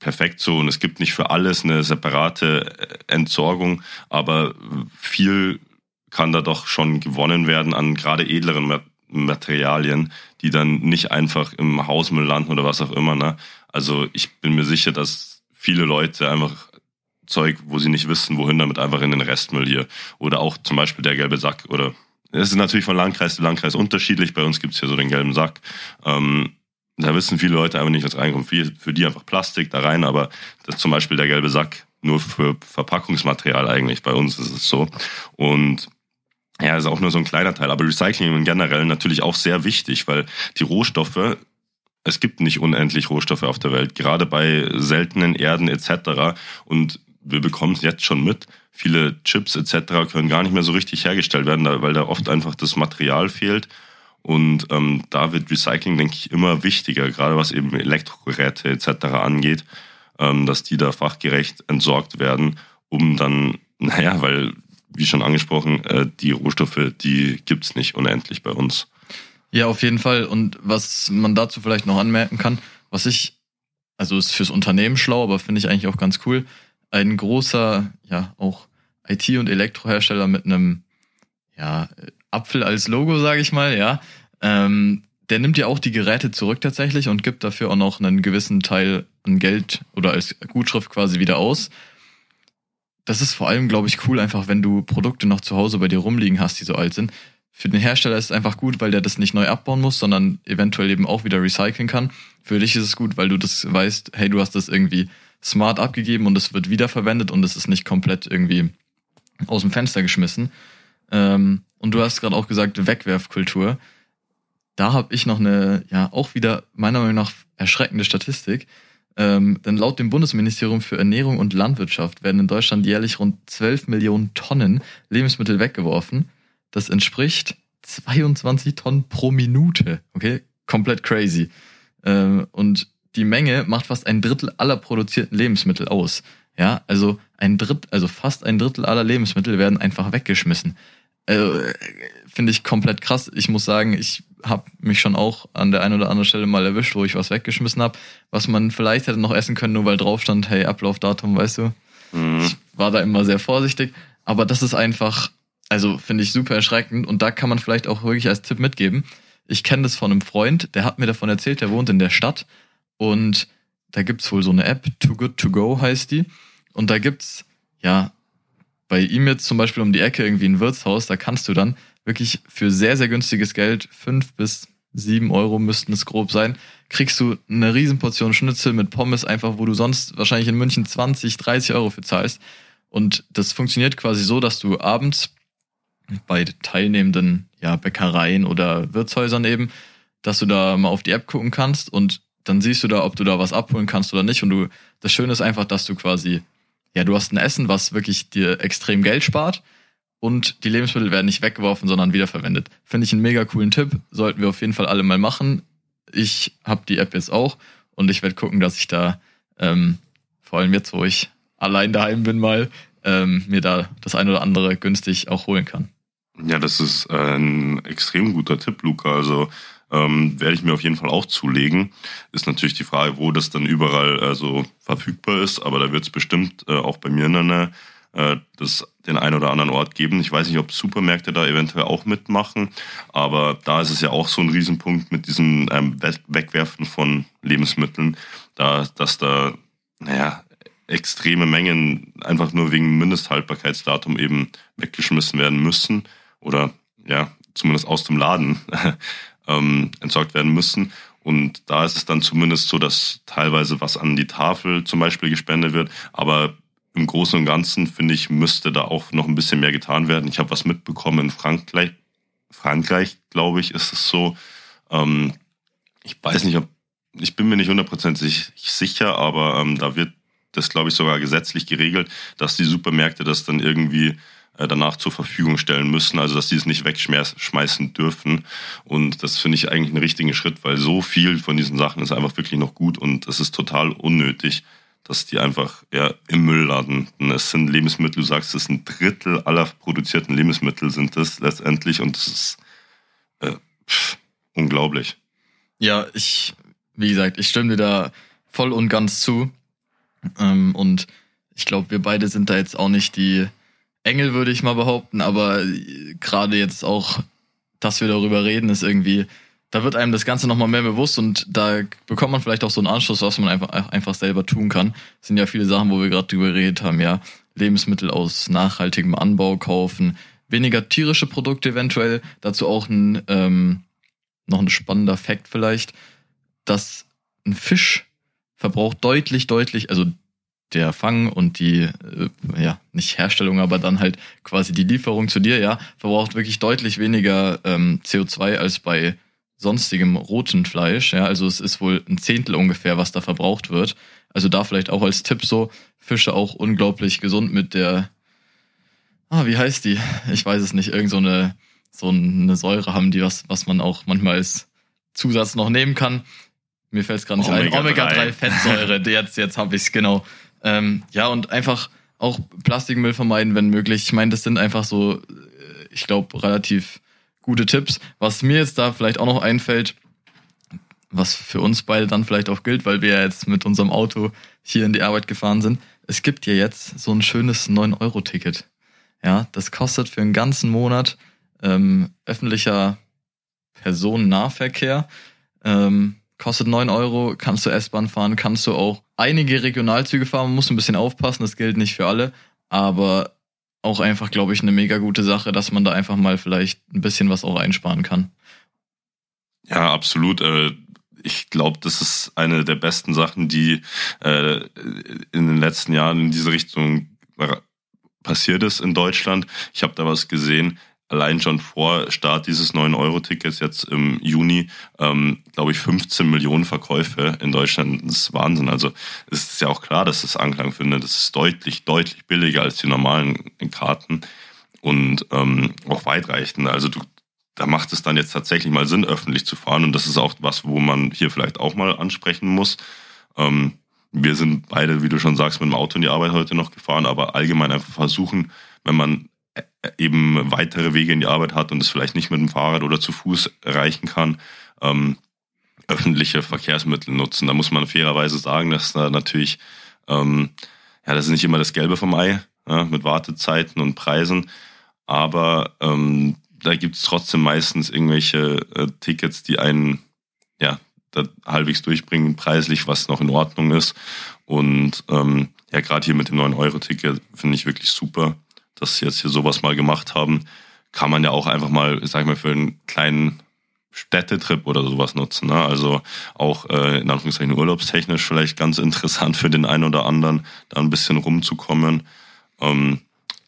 perfekt so und es gibt nicht für alles eine separate äh, Entsorgung, aber viel kann da doch schon gewonnen werden an gerade edleren Materialien, die dann nicht einfach im Hausmüll landen oder was auch immer. Ne? Also ich bin mir sicher, dass viele Leute einfach Zeug, wo sie nicht wissen, wohin damit, einfach in den Restmüll hier. Oder auch zum Beispiel der gelbe Sack oder es ist natürlich von Landkreis zu Landkreis unterschiedlich. Bei uns gibt's hier so den gelben Sack. Ähm, da wissen viele Leute einfach nicht, was reinkommt. Für, für die einfach Plastik da rein, aber das zum Beispiel der gelbe Sack nur für Verpackungsmaterial eigentlich. Bei uns ist es so. Und ja, ist auch nur so ein kleiner Teil, aber Recycling in generell natürlich auch sehr wichtig, weil die Rohstoffe, es gibt nicht unendlich Rohstoffe auf der Welt, gerade bei seltenen Erden etc. Und wir bekommen es jetzt schon mit. Viele Chips etc. können gar nicht mehr so richtig hergestellt werden, weil da oft einfach das Material fehlt. Und ähm, da wird Recycling, denke ich, immer wichtiger, gerade was eben Elektrogeräte etc. angeht, ähm, dass die da fachgerecht entsorgt werden, um dann, naja, weil wie schon angesprochen, äh, die Rohstoffe, die gibt's nicht unendlich bei uns. Ja, auf jeden Fall. Und was man dazu vielleicht noch anmerken kann, was ich, also ist fürs Unternehmen schlau, aber finde ich eigentlich auch ganz cool. ein großer, ja, auch IT- und Elektrohersteller mit einem, ja, Apfel als Logo, sage ich mal, ja. Ähm, der nimmt ja auch die Geräte zurück tatsächlich und gibt dafür auch noch einen gewissen Teil an Geld oder als Gutschrift quasi wieder aus. Das ist vor allem, glaube ich, cool, einfach wenn du Produkte noch zu Hause bei dir rumliegen hast, die so alt sind. Für den Hersteller ist es einfach gut, weil der das nicht neu abbauen muss, sondern eventuell eben auch wieder recyceln kann. Für dich ist es gut, weil du das weißt, hey, du hast das irgendwie smart abgegeben und es wird wiederverwendet und es ist nicht komplett irgendwie aus dem Fenster geschmissen. Ähm, und du hast gerade auch gesagt, Wegwerfkultur. Da habe ich noch eine, ja, auch wieder meiner Meinung nach erschreckende Statistik. Ähm, denn laut dem Bundesministerium für Ernährung und Landwirtschaft werden in Deutschland jährlich rund 12 Millionen Tonnen Lebensmittel weggeworfen. Das entspricht 22 Tonnen pro Minute. Okay, komplett crazy. Ähm, und die Menge macht fast ein Drittel aller produzierten Lebensmittel aus. Ja, also ein Drittel, also fast ein Drittel aller Lebensmittel werden einfach weggeschmissen. Äh, Finde ich komplett krass. Ich muss sagen, ich habe mich schon auch an der einen oder anderen Stelle mal erwischt, wo ich was weggeschmissen habe, was man vielleicht hätte noch essen können, nur weil drauf stand, hey, Ablaufdatum, weißt du. Mhm. Ich war da immer sehr vorsichtig. Aber das ist einfach, also finde ich super erschreckend und da kann man vielleicht auch wirklich als Tipp mitgeben. Ich kenne das von einem Freund, der hat mir davon erzählt, der wohnt in der Stadt und da gibt's wohl so eine App, Too Good To Go heißt die. Und da gibt's, ja, bei ihm jetzt zum Beispiel um die Ecke irgendwie ein Wirtshaus, da kannst du dann wirklich für sehr, sehr günstiges Geld, fünf bis sieben Euro müssten es grob sein, kriegst du eine Riesenportion Schnitzel mit Pommes einfach, wo du sonst wahrscheinlich in München 20, 30 Euro für zahlst. Und das funktioniert quasi so, dass du abends bei teilnehmenden ja, Bäckereien oder Wirtshäusern eben, dass du da mal auf die App gucken kannst und dann siehst du da, ob du da was abholen kannst oder nicht. Und du, das Schöne ist einfach, dass du quasi, ja, du hast ein Essen, was wirklich dir extrem Geld spart und die Lebensmittel werden nicht weggeworfen, sondern wiederverwendet. Finde ich einen mega coolen Tipp. Sollten wir auf jeden Fall alle mal machen. Ich habe die App jetzt auch und ich werde gucken, dass ich da, ähm, vor allem jetzt, wo ich allein daheim bin, mal ähm, mir da das ein oder andere günstig auch holen kann. Ja, das ist ein extrem guter Tipp, Luca. Also ähm, werde ich mir auf jeden Fall auch zulegen. Ist natürlich die Frage, wo das dann überall also verfügbar ist, aber da wird es bestimmt äh, auch bei mir in der äh, das den einen oder anderen Ort geben. Ich weiß nicht, ob Supermärkte da eventuell auch mitmachen, aber da ist es ja auch so ein Riesenpunkt mit diesem ähm, Wegwerfen von Lebensmitteln, da, dass da, naja, extreme Mengen einfach nur wegen Mindesthaltbarkeitsdatum eben weggeschmissen werden müssen oder ja, zumindest aus dem Laden ähm, entsorgt werden müssen. Und da ist es dann zumindest so, dass teilweise was an die Tafel zum Beispiel gespendet wird, aber im Großen und Ganzen, finde ich, müsste da auch noch ein bisschen mehr getan werden. Ich habe was mitbekommen in Frankreich, Frankreich, glaube ich, ist es so. Ähm, ich weiß nicht, ob, ich bin mir nicht hundertprozentig sicher, aber ähm, da wird das, glaube ich, sogar gesetzlich geregelt, dass die Supermärkte das dann irgendwie danach zur Verfügung stellen müssen, also dass sie es nicht wegschmeißen dürfen. Und das finde ich eigentlich einen richtigen Schritt, weil so viel von diesen Sachen ist einfach wirklich noch gut und es ist total unnötig dass die einfach ja, im Müll landen. es sind Lebensmittel, du sagst, es ist ein Drittel aller produzierten Lebensmittel sind das letztendlich und das ist äh, pff, unglaublich. Ja, ich, wie gesagt, ich stimme dir da voll und ganz zu. Ähm, und ich glaube, wir beide sind da jetzt auch nicht die Engel, würde ich mal behaupten, aber gerade jetzt auch, dass wir darüber reden, ist irgendwie da wird einem das Ganze nochmal mehr bewusst und da bekommt man vielleicht auch so einen Anschluss, was man einfach, einfach selber tun kann. Das sind ja viele Sachen, wo wir gerade drüber geredet haben, ja. Lebensmittel aus nachhaltigem Anbau kaufen, weniger tierische Produkte eventuell, dazu auch ein, ähm, noch ein spannender Fakt vielleicht, dass ein Fisch verbraucht deutlich, deutlich, also der Fang und die, äh, ja, nicht Herstellung, aber dann halt quasi die Lieferung zu dir, ja, verbraucht wirklich deutlich weniger ähm, CO2 als bei sonstigem roten Fleisch. Ja, also es ist wohl ein Zehntel ungefähr, was da verbraucht wird. Also da vielleicht auch als Tipp so, Fische auch unglaublich gesund mit der, ah, wie heißt die? Ich weiß es nicht, irgend so eine, so eine Säure haben die, was, was man auch manchmal als Zusatz noch nehmen kann. Mir fällt es gerade nicht Omega ein. Omega-3-Fettsäure, jetzt, jetzt habe ich es, genau. Ähm, ja, und einfach auch Plastikmüll vermeiden, wenn möglich. Ich meine, das sind einfach so, äh, ich glaube, relativ gute Tipps. Was mir jetzt da vielleicht auch noch einfällt, was für uns beide dann vielleicht auch gilt, weil wir ja jetzt mit unserem Auto hier in die Arbeit gefahren sind. es gibt ja jetzt so ein schönes 9-Euro-Ticket. Ja, das kostet für einen ganzen Monat ähm, öffentlicher Personennahverkehr. Ähm, kostet 9 Euro, kannst du S-Bahn fahren, kannst du auch einige Regionalzüge fahren, man muss ein bisschen aufpassen, das gilt nicht für alle, aber auch einfach, glaube ich, eine mega gute Sache, dass man da einfach mal vielleicht ein bisschen was auch einsparen kann. Ja, absolut. Äh, ich glaube, das ist eine der besten Sachen, die äh, in den letzten Jahren in diese Richtung passiert ist in Deutschland. Ich habe da was gesehen allein schon vor Start dieses 9-Euro-Tickets jetzt im Juni, ähm, glaube ich, 15 Millionen Verkäufe in Deutschland. Das ist Wahnsinn. Also es ist ja auch klar, dass es Anklang findet. Das ist deutlich, deutlich billiger als die normalen Karten und ähm, auch weitreichend. Also du, da macht es dann jetzt tatsächlich mal Sinn, öffentlich zu fahren. Und das ist auch was, wo man hier vielleicht auch mal ansprechen muss. Ähm, wir sind beide, wie du schon sagst, mit dem Auto in die Arbeit heute noch gefahren, aber allgemein einfach versuchen, wenn man eben weitere Wege in die Arbeit hat und es vielleicht nicht mit dem Fahrrad oder zu Fuß erreichen kann, ähm, öffentliche Verkehrsmittel nutzen. Da muss man fairerweise sagen, dass da natürlich, ähm, ja, das ist nicht immer das Gelbe vom Ei ja, mit Wartezeiten und Preisen, aber ähm, da gibt es trotzdem meistens irgendwelche äh, Tickets, die einen ja da halbwegs durchbringen, preislich, was noch in Ordnung ist. Und ähm, ja, gerade hier mit dem 9-Euro-Ticket finde ich wirklich super dass sie jetzt hier sowas mal gemacht haben, kann man ja auch einfach mal, sag ich mal, für einen kleinen Städtetrip oder sowas nutzen. Ne? Also auch äh, in Anführungszeichen urlaubstechnisch vielleicht ganz interessant für den einen oder anderen, da ein bisschen rumzukommen. Ähm,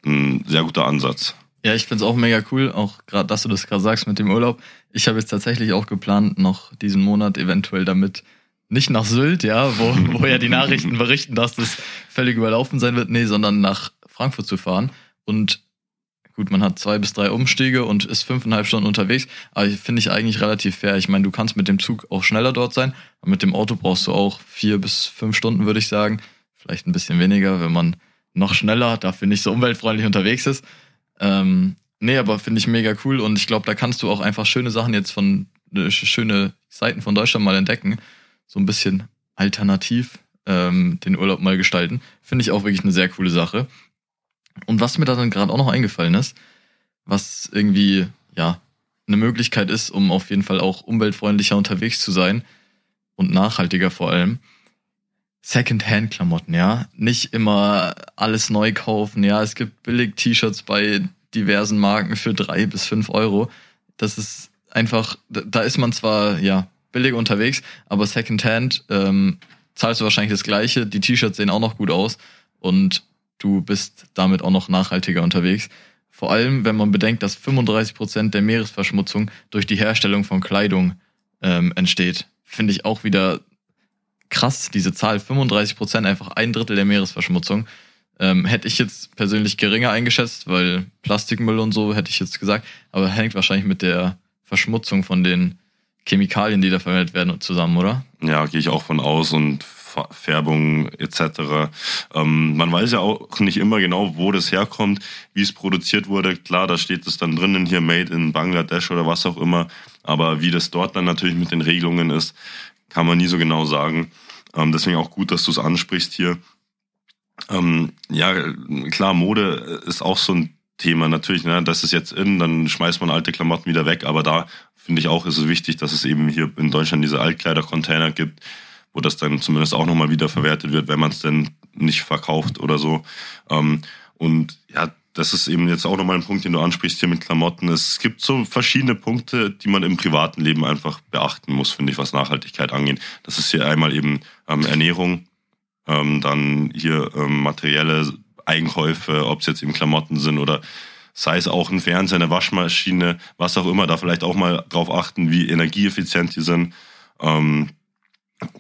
ein sehr guter Ansatz. Ja, ich finde es auch mega cool, auch gerade, dass du das gerade sagst mit dem Urlaub. Ich habe jetzt tatsächlich auch geplant, noch diesen Monat eventuell damit nicht nach Sylt, ja, wo, wo ja die Nachrichten berichten, dass das völlig überlaufen sein wird, nee, sondern nach Frankfurt zu fahren. Und gut, man hat zwei bis drei Umstiege und ist fünfeinhalb Stunden unterwegs, aber finde ich eigentlich relativ fair. Ich meine, du kannst mit dem Zug auch schneller dort sein, aber mit dem Auto brauchst du auch vier bis fünf Stunden, würde ich sagen. Vielleicht ein bisschen weniger, wenn man noch schneller, dafür nicht so umweltfreundlich unterwegs ist. Ähm, nee, aber finde ich mega cool und ich glaube, da kannst du auch einfach schöne Sachen jetzt von, äh, schöne Seiten von Deutschland mal entdecken. So ein bisschen alternativ ähm, den Urlaub mal gestalten. Finde ich auch wirklich eine sehr coole Sache. Und was mir da dann gerade auch noch eingefallen ist, was irgendwie, ja, eine Möglichkeit ist, um auf jeden Fall auch umweltfreundlicher unterwegs zu sein und nachhaltiger vor allem. Second-Hand-Klamotten, ja. Nicht immer alles neu kaufen, ja. Es gibt billig T-Shirts bei diversen Marken für drei bis fünf Euro. Das ist einfach, da ist man zwar, ja, billig unterwegs, aber Second-Hand ähm, zahlst du wahrscheinlich das Gleiche. Die T-Shirts sehen auch noch gut aus und du bist damit auch noch nachhaltiger unterwegs. Vor allem, wenn man bedenkt, dass 35 Prozent der Meeresverschmutzung durch die Herstellung von Kleidung ähm, entsteht, finde ich auch wieder krass, diese Zahl. 35 Prozent, einfach ein Drittel der Meeresverschmutzung. Ähm, hätte ich jetzt persönlich geringer eingeschätzt, weil Plastikmüll und so hätte ich jetzt gesagt, aber hängt wahrscheinlich mit der Verschmutzung von den Chemikalien, die da verwendet werden, zusammen, oder? Ja, gehe ich auch von aus und Färbung etc. Ähm, man weiß ja auch nicht immer genau, wo das herkommt, wie es produziert wurde. Klar, da steht es dann drinnen hier Made in Bangladesch oder was auch immer. Aber wie das dort dann natürlich mit den Regelungen ist, kann man nie so genau sagen. Ähm, deswegen auch gut, dass du es ansprichst hier. Ähm, ja, klar, Mode ist auch so ein Thema. Natürlich, ne, das ist jetzt in, dann schmeißt man alte Klamotten wieder weg. Aber da finde ich auch, ist es wichtig, dass es eben hier in Deutschland diese Altkleidercontainer gibt, wo das dann zumindest auch nochmal wieder verwertet wird, wenn man es denn nicht verkauft oder so. Ähm, und ja, das ist eben jetzt auch nochmal ein Punkt, den du ansprichst hier mit Klamotten. Es gibt so verschiedene Punkte, die man im privaten Leben einfach beachten muss, finde ich, was Nachhaltigkeit angeht. Das ist hier einmal eben ähm, Ernährung, ähm, dann hier ähm, materielle Einkäufe, ob es jetzt eben Klamotten sind oder sei es auch ein Fernseher, eine Waschmaschine, was auch immer, da vielleicht auch mal drauf achten, wie energieeffizient die sind. Ähm,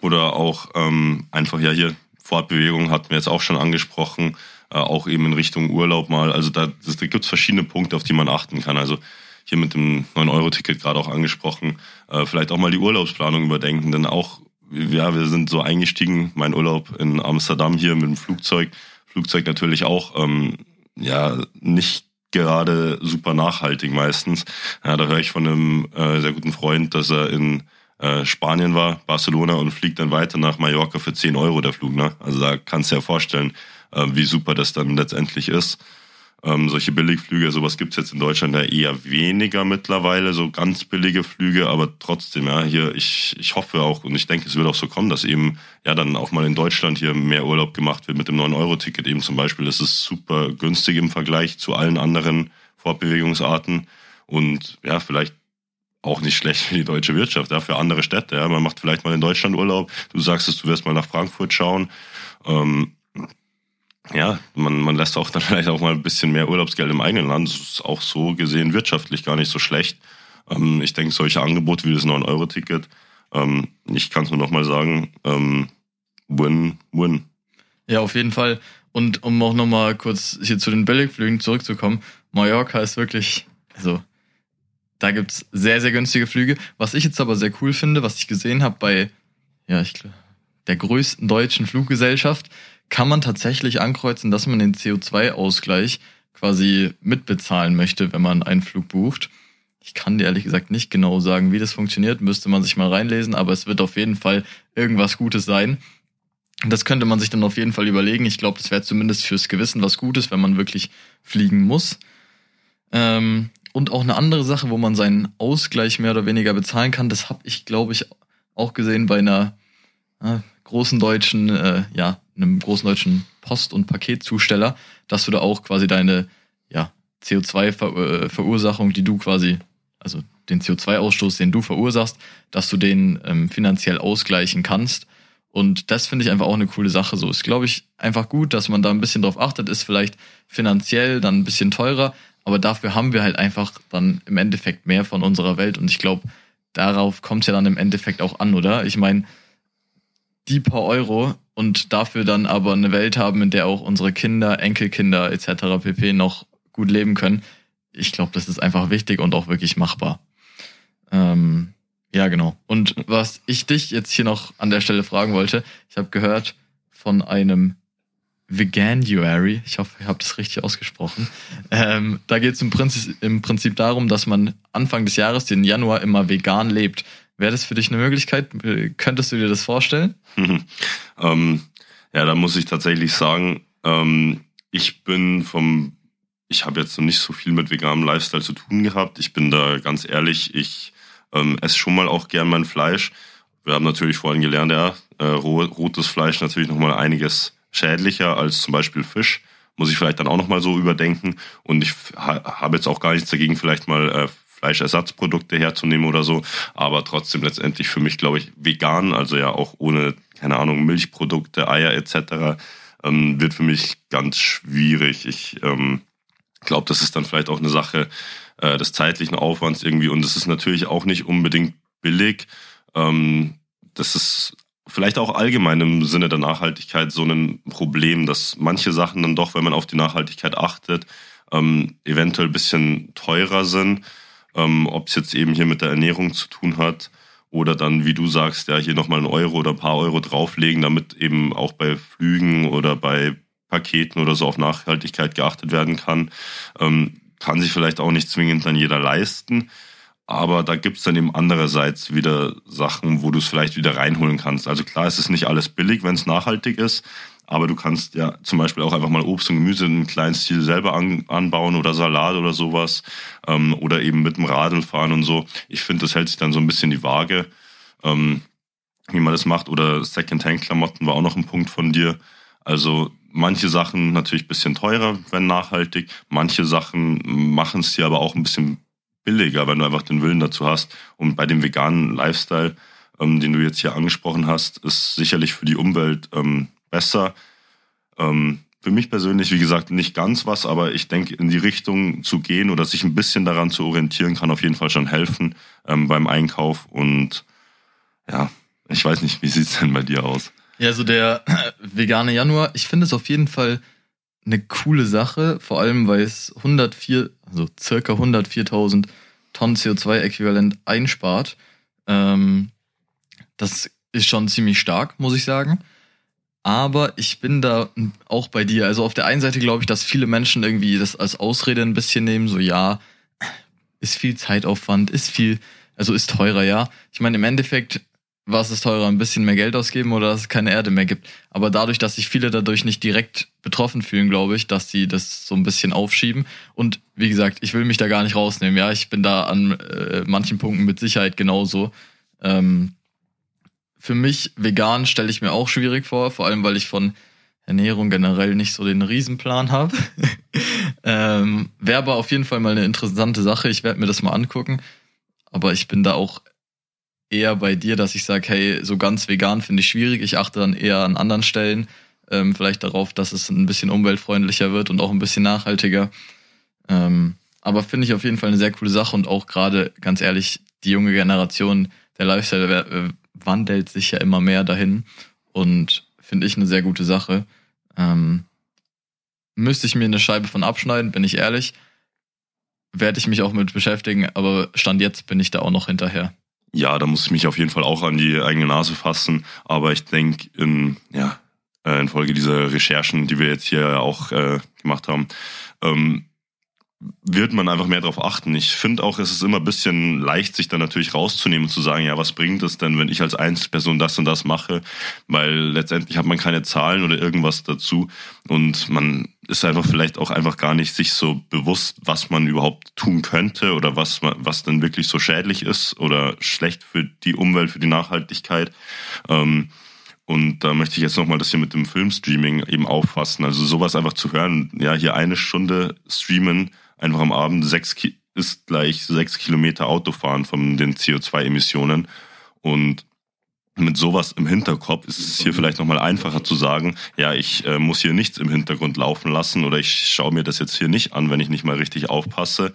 oder auch ähm, einfach ja hier Fortbewegung hatten wir jetzt auch schon angesprochen, äh, auch eben in Richtung Urlaub mal. Also da, da gibt es verschiedene Punkte, auf die man achten kann. Also hier mit dem 9-Euro-Ticket gerade auch angesprochen, äh, vielleicht auch mal die Urlaubsplanung überdenken, denn auch, ja, wir sind so eingestiegen, mein Urlaub in Amsterdam hier mit dem Flugzeug, Flugzeug natürlich auch, ähm, ja, nicht gerade super nachhaltig meistens. Ja, da höre ich von einem äh, sehr guten Freund, dass er in äh, Spanien war, Barcelona und fliegt dann weiter nach Mallorca für 10 Euro der Flug. Ne? Also da kannst du dir ja vorstellen, äh, wie super das dann letztendlich ist. Ähm, solche Billigflüge, sowas gibt's jetzt in Deutschland ja eher weniger mittlerweile, so ganz billige Flüge, aber trotzdem, ja, hier, ich, ich hoffe auch und ich denke, es wird auch so kommen, dass eben ja dann auch mal in Deutschland hier mehr Urlaub gemacht wird mit dem 9-Euro-Ticket eben zum Beispiel. Das ist super günstig im Vergleich zu allen anderen Fortbewegungsarten und ja, vielleicht auch nicht schlecht für die deutsche Wirtschaft, ja, für andere Städte. Ja. Man macht vielleicht mal in Deutschland Urlaub. Du sagst es, du wirst mal nach Frankfurt schauen. Ähm, ja, man, man lässt auch dann vielleicht auch mal ein bisschen mehr Urlaubsgeld im eigenen Land. Das ist auch so gesehen wirtschaftlich gar nicht so schlecht. Ähm, ich denke, solche Angebote wie das 9-Euro-Ticket, ähm, ich kann es nur nochmal sagen, ähm, win, win. Ja, auf jeden Fall. Und um auch nochmal kurz hier zu den Billigflügen zurückzukommen, Mallorca ist wirklich, also da gibt's sehr, sehr günstige Flüge. Was ich jetzt aber sehr cool finde, was ich gesehen habe bei, ja, ich der größten deutschen Fluggesellschaft, kann man tatsächlich ankreuzen, dass man den CO2-Ausgleich quasi mitbezahlen möchte, wenn man einen Flug bucht. Ich kann dir ehrlich gesagt nicht genau sagen, wie das funktioniert, müsste man sich mal reinlesen, aber es wird auf jeden Fall irgendwas Gutes sein. Das könnte man sich dann auf jeden Fall überlegen. Ich glaube, das wäre zumindest fürs Gewissen was Gutes, wenn man wirklich fliegen muss. Ähm, und auch eine andere Sache, wo man seinen Ausgleich mehr oder weniger bezahlen kann, das habe ich, glaube ich, auch gesehen bei einer äh, großen deutschen, äh, ja, einem großen deutschen Post- und Paketzusteller, dass du da auch quasi deine ja, CO2-Verursachung, die du quasi, also den CO2-Ausstoß, den du verursachst, dass du den ähm, finanziell ausgleichen kannst. Und das finde ich einfach auch eine coole Sache. So ist, glaube ich, einfach gut, dass man da ein bisschen drauf achtet, ist vielleicht finanziell dann ein bisschen teurer, aber dafür haben wir halt einfach dann im Endeffekt mehr von unserer Welt. Und ich glaube, darauf kommt es ja dann im Endeffekt auch an, oder? Ich meine, die paar Euro und dafür dann aber eine Welt haben, in der auch unsere Kinder, Enkelkinder etc. pp. noch gut leben können. Ich glaube, das ist einfach wichtig und auch wirklich machbar. Ähm, ja, genau. Und was ich dich jetzt hier noch an der Stelle fragen wollte, ich habe gehört von einem Veganuary, ich hoffe, ihr habt das richtig ausgesprochen. Ähm, da geht es im Prinzip, im Prinzip darum, dass man Anfang des Jahres, den Januar, immer vegan lebt. Wäre das für dich eine Möglichkeit? Könntest du dir das vorstellen? ähm, ja, da muss ich tatsächlich sagen, ähm, ich bin vom, ich habe jetzt noch nicht so viel mit veganem Lifestyle zu tun gehabt. Ich bin da ganz ehrlich, ich ähm, esse schon mal auch gern mein Fleisch. Wir haben natürlich vorhin gelernt, ja, äh, rotes Fleisch natürlich nochmal einiges schädlicher als zum Beispiel Fisch. Muss ich vielleicht dann auch nochmal so überdenken. Und ich ha habe jetzt auch gar nichts dagegen, vielleicht mal äh, Fleischersatzprodukte herzunehmen oder so. Aber trotzdem letztendlich für mich, glaube ich, vegan, also ja auch ohne, keine Ahnung, Milchprodukte, Eier etc., ähm, wird für mich ganz schwierig. Ich ähm, glaube, das ist dann vielleicht auch eine Sache äh, des zeitlichen Aufwands irgendwie. Und es ist natürlich auch nicht unbedingt billig. Ähm, das ist vielleicht auch allgemein im Sinne der Nachhaltigkeit so ein Problem, dass manche Sachen dann doch, wenn man auf die Nachhaltigkeit achtet, ähm, eventuell bisschen teurer sind ähm, ob es jetzt eben hier mit der Ernährung zu tun hat oder dann, wie du sagst, ja, hier nochmal einen Euro oder ein paar Euro drauflegen, damit eben auch bei Flügen oder bei Paketen oder so auf Nachhaltigkeit geachtet werden kann. Ähm, kann sich vielleicht auch nicht zwingend dann jeder leisten. Aber da gibt's dann eben andererseits wieder Sachen, wo du es vielleicht wieder reinholen kannst. Also klar, es ist nicht alles billig, wenn es nachhaltig ist. Aber du kannst ja zum Beispiel auch einfach mal Obst und Gemüse in einem kleinen Stil selber an, anbauen oder Salat oder sowas. Ähm, oder eben mit dem Radl fahren und so. Ich finde, das hält sich dann so ein bisschen die Waage, ähm, wie man das macht. Oder Second-Hand-Klamotten war auch noch ein Punkt von dir. Also manche Sachen natürlich bisschen teurer, wenn nachhaltig. Manche Sachen machen es dir aber auch ein bisschen billiger, wenn du einfach den Willen dazu hast. Und bei dem veganen Lifestyle, ähm, den du jetzt hier angesprochen hast, ist sicherlich für die Umwelt ähm, besser. Ähm, für mich persönlich, wie gesagt, nicht ganz was, aber ich denke, in die Richtung zu gehen oder sich ein bisschen daran zu orientieren, kann auf jeden Fall schon helfen ähm, beim Einkauf. Und ja, ich weiß nicht, wie sieht es denn bei dir aus? Ja, so der vegane Januar, ich finde es auf jeden Fall eine coole Sache, vor allem weil es 104, also circa 104.000 Tonnen CO2-Äquivalent einspart. Ähm, das ist schon ziemlich stark, muss ich sagen. Aber ich bin da auch bei dir. Also auf der einen Seite glaube ich, dass viele Menschen irgendwie das als Ausrede ein bisschen nehmen, so ja, ist viel Zeitaufwand, ist viel, also ist teurer, ja. Ich meine, im Endeffekt was ist teurer, ein bisschen mehr Geld ausgeben oder dass es keine Erde mehr gibt. Aber dadurch, dass sich viele dadurch nicht direkt betroffen fühlen, glaube ich, dass sie das so ein bisschen aufschieben. Und wie gesagt, ich will mich da gar nicht rausnehmen. Ja, ich bin da an äh, manchen Punkten mit Sicherheit genauso. Ähm, für mich vegan stelle ich mir auch schwierig vor, vor allem weil ich von Ernährung generell nicht so den Riesenplan habe. ähm, Wäre aber auf jeden Fall mal eine interessante Sache. Ich werde mir das mal angucken. Aber ich bin da auch eher bei dir, dass ich sage, hey, so ganz vegan finde ich schwierig. Ich achte dann eher an anderen Stellen ähm, vielleicht darauf, dass es ein bisschen umweltfreundlicher wird und auch ein bisschen nachhaltiger. Ähm, aber finde ich auf jeden Fall eine sehr coole Sache und auch gerade, ganz ehrlich, die junge Generation, der Lifestyle äh, wandelt sich ja immer mehr dahin und finde ich eine sehr gute Sache. Ähm, müsste ich mir eine Scheibe von abschneiden, bin ich ehrlich. Werde ich mich auch mit beschäftigen, aber Stand jetzt bin ich da auch noch hinterher. Ja, da muss ich mich auf jeden Fall auch an die eigene Nase fassen. Aber ich denke, in, ja, äh, infolge dieser Recherchen, die wir jetzt hier auch äh, gemacht haben, ähm, wird man einfach mehr darauf achten. Ich finde auch, es ist immer ein bisschen leicht, sich dann natürlich rauszunehmen und zu sagen, ja, was bringt es denn, wenn ich als Einzelperson das und das mache? Weil letztendlich hat man keine Zahlen oder irgendwas dazu und man ist einfach vielleicht auch einfach gar nicht sich so bewusst, was man überhaupt tun könnte oder was, was denn wirklich so schädlich ist oder schlecht für die Umwelt, für die Nachhaltigkeit. Ähm, und da möchte ich jetzt nochmal das hier mit dem Filmstreaming eben auffassen. Also sowas einfach zu hören, ja, hier eine Stunde streamen, einfach am Abend sechs ist gleich sechs Kilometer Autofahren von den CO2-Emissionen. Und mit sowas im Hinterkopf ist es hier vielleicht nochmal einfacher zu sagen, ja, ich äh, muss hier nichts im Hintergrund laufen lassen oder ich schaue mir das jetzt hier nicht an, wenn ich nicht mal richtig aufpasse.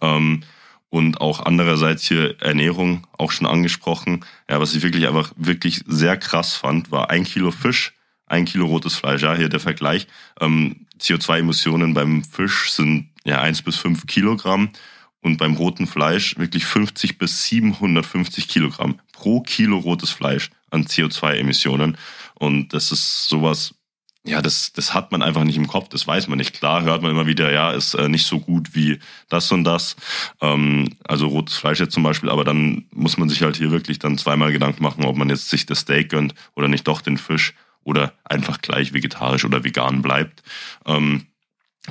Ähm, und auch andererseits hier Ernährung auch schon angesprochen. Ja, was ich wirklich einfach wirklich sehr krass fand, war ein Kilo Fisch, ein Kilo rotes Fleisch. Ja, hier der Vergleich. Ähm, CO2-Emissionen beim Fisch sind ja eins bis fünf Kilogramm und beim roten Fleisch wirklich 50 bis 750 Kilogramm pro Kilo rotes Fleisch an CO2-Emissionen. Und das ist sowas, ja, das, das hat man einfach nicht im Kopf, das weiß man nicht. Klar hört man immer wieder, ja, ist äh, nicht so gut wie das und das. Ähm, also rotes Fleisch jetzt zum Beispiel, aber dann muss man sich halt hier wirklich dann zweimal Gedanken machen, ob man jetzt sich das Steak gönnt oder nicht doch den Fisch oder einfach gleich vegetarisch oder vegan bleibt. Ähm,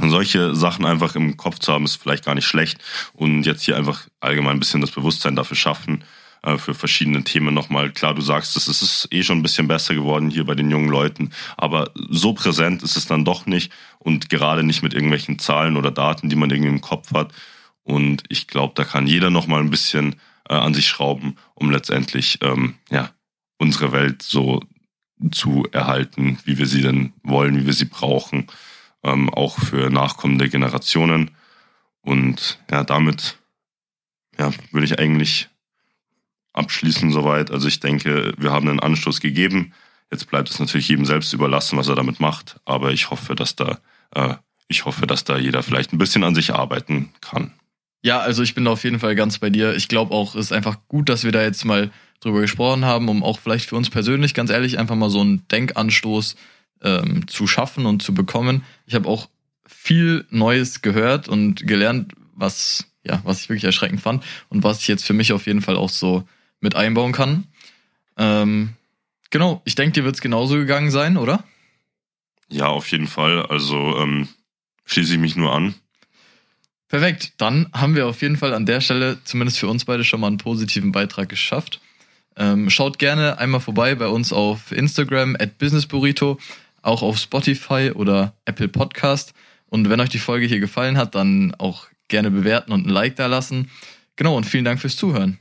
und solche Sachen einfach im Kopf zu haben, ist vielleicht gar nicht schlecht. Und jetzt hier einfach allgemein ein bisschen das Bewusstsein dafür schaffen, äh, für verschiedene Themen nochmal. Klar, du sagst, es ist eh schon ein bisschen besser geworden hier bei den jungen Leuten, aber so präsent ist es dann doch nicht und gerade nicht mit irgendwelchen Zahlen oder Daten, die man irgendwie im Kopf hat. Und ich glaube, da kann jeder nochmal ein bisschen äh, an sich schrauben, um letztendlich ähm, ja, unsere Welt so zu erhalten, wie wir sie denn wollen, wie wir sie brauchen ähm, auch für nachkommende Generationen. Und ja, damit ja, würde ich eigentlich abschließen soweit. Also ich denke, wir haben einen Anstoß gegeben. Jetzt bleibt es natürlich jedem selbst überlassen, was er damit macht. Aber ich hoffe, dass da, äh, ich hoffe, dass da jeder vielleicht ein bisschen an sich arbeiten kann. Ja, also ich bin da auf jeden Fall ganz bei dir. Ich glaube auch, es ist einfach gut, dass wir da jetzt mal drüber gesprochen haben, um auch vielleicht für uns persönlich, ganz ehrlich, einfach mal so einen Denkanstoß ähm, zu schaffen und zu bekommen. Ich habe auch viel Neues gehört und gelernt, was ja, was ich wirklich erschreckend fand und was ich jetzt für mich auf jeden Fall auch so mit einbauen kann. Ähm, genau, ich denke, dir wird es genauso gegangen sein, oder? Ja, auf jeden Fall. Also ähm, schließe ich mich nur an. Perfekt, dann haben wir auf jeden Fall an der Stelle zumindest für uns beide schon mal einen positiven Beitrag geschafft. Ähm, schaut gerne einmal vorbei bei uns auf Instagram at businessburrito auch auf Spotify oder Apple Podcast. Und wenn euch die Folge hier gefallen hat, dann auch gerne bewerten und ein Like da lassen. Genau, und vielen Dank fürs Zuhören.